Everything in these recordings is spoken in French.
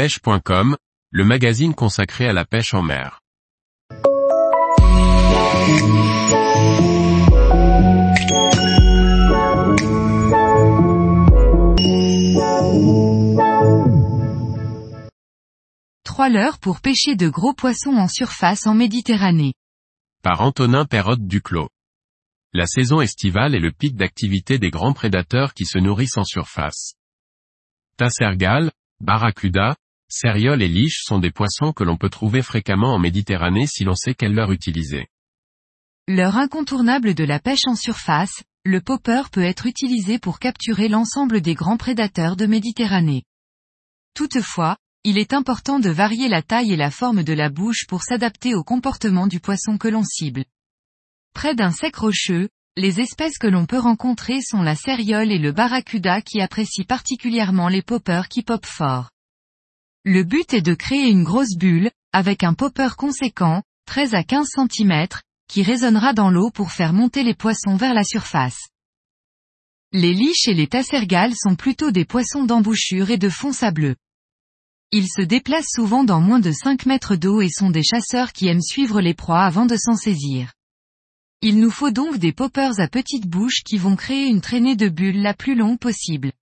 pêche.com, le magazine consacré à la pêche en mer. Trois leurres pour pêcher de gros poissons en surface en Méditerranée. Par Antonin Perrotte Duclos. La saison estivale est le pic d'activité des grands prédateurs qui se nourrissent en surface. Tassergal, barracuda, céréole et liche sont des poissons que l'on peut trouver fréquemment en Méditerranée si l'on sait quelle leur utiliser. L'heure incontournable de la pêche en surface, le popper peut être utilisé pour capturer l'ensemble des grands prédateurs de Méditerranée. Toutefois, il est important de varier la taille et la forme de la bouche pour s'adapter au comportement du poisson que l'on cible. Près d'un sec rocheux, les espèces que l'on peut rencontrer sont la céréole et le barracuda qui apprécient particulièrement les poppers qui popent fort. Le but est de créer une grosse bulle, avec un popper conséquent, 13 à 15 cm, qui résonnera dans l'eau pour faire monter les poissons vers la surface. Les liches et les tassergales sont plutôt des poissons d'embouchure et de fond sableux. Ils se déplacent souvent dans moins de 5 mètres d'eau et sont des chasseurs qui aiment suivre les proies avant de s'en saisir. Il nous faut donc des poppers à petite bouche qui vont créer une traînée de bulles la plus longue possible.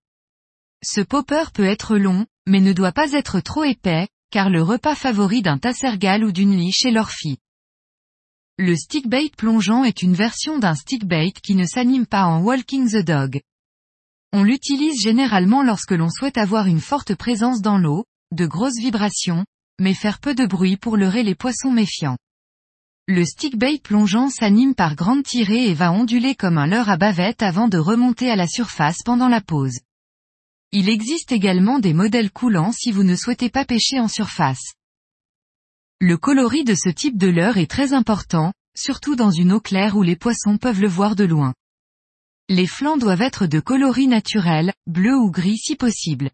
Ce popper peut être long, mais ne doit pas être trop épais, car le repas favori d'un tassergal ou d'une liche est l'orphie. Le stickbait plongeant est une version d'un stickbait qui ne s'anime pas en walking the dog. On l'utilise généralement lorsque l'on souhaite avoir une forte présence dans l'eau, de grosses vibrations, mais faire peu de bruit pour leurrer les poissons méfiants. Le stickbait plongeant s'anime par grandes tirées et va onduler comme un leurre à bavette avant de remonter à la surface pendant la pause. Il existe également des modèles coulants si vous ne souhaitez pas pêcher en surface. Le coloris de ce type de leurre est très important, surtout dans une eau claire où les poissons peuvent le voir de loin. Les flancs doivent être de coloris naturel, bleu ou gris si possible.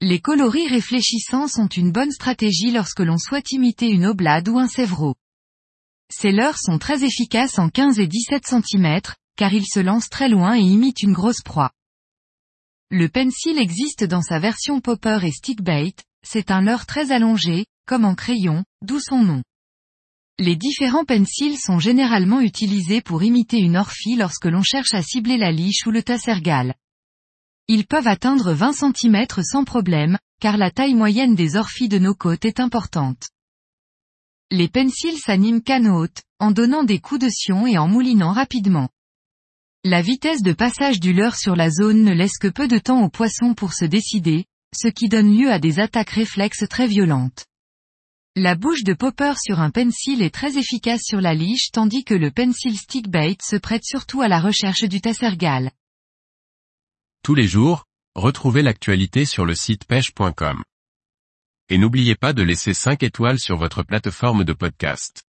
Les coloris réfléchissants sont une bonne stratégie lorsque l'on souhaite imiter une oblade ou un sévreau. Ces leurres sont très efficaces en 15 et 17 cm, car ils se lancent très loin et imitent une grosse proie. Le pencil existe dans sa version popper et stickbait, c'est un leurre très allongé, comme en crayon, d'où son nom. Les différents pencils sont généralement utilisés pour imiter une orphie lorsque l'on cherche à cibler la liche ou le tassergal. Ils peuvent atteindre 20 cm sans problème, car la taille moyenne des orphies de nos côtes est importante. Les pencils s'animent canne haute, en donnant des coups de sion et en moulinant rapidement. La vitesse de passage du leurre sur la zone ne laisse que peu de temps au poisson pour se décider, ce qui donne lieu à des attaques réflexes très violentes. La bouche de popper sur un pencil est très efficace sur la liche tandis que le pencil stickbait se prête surtout à la recherche du tassergal. Tous les jours, retrouvez l'actualité sur le site pêche.com. Et n'oubliez pas de laisser 5 étoiles sur votre plateforme de podcast.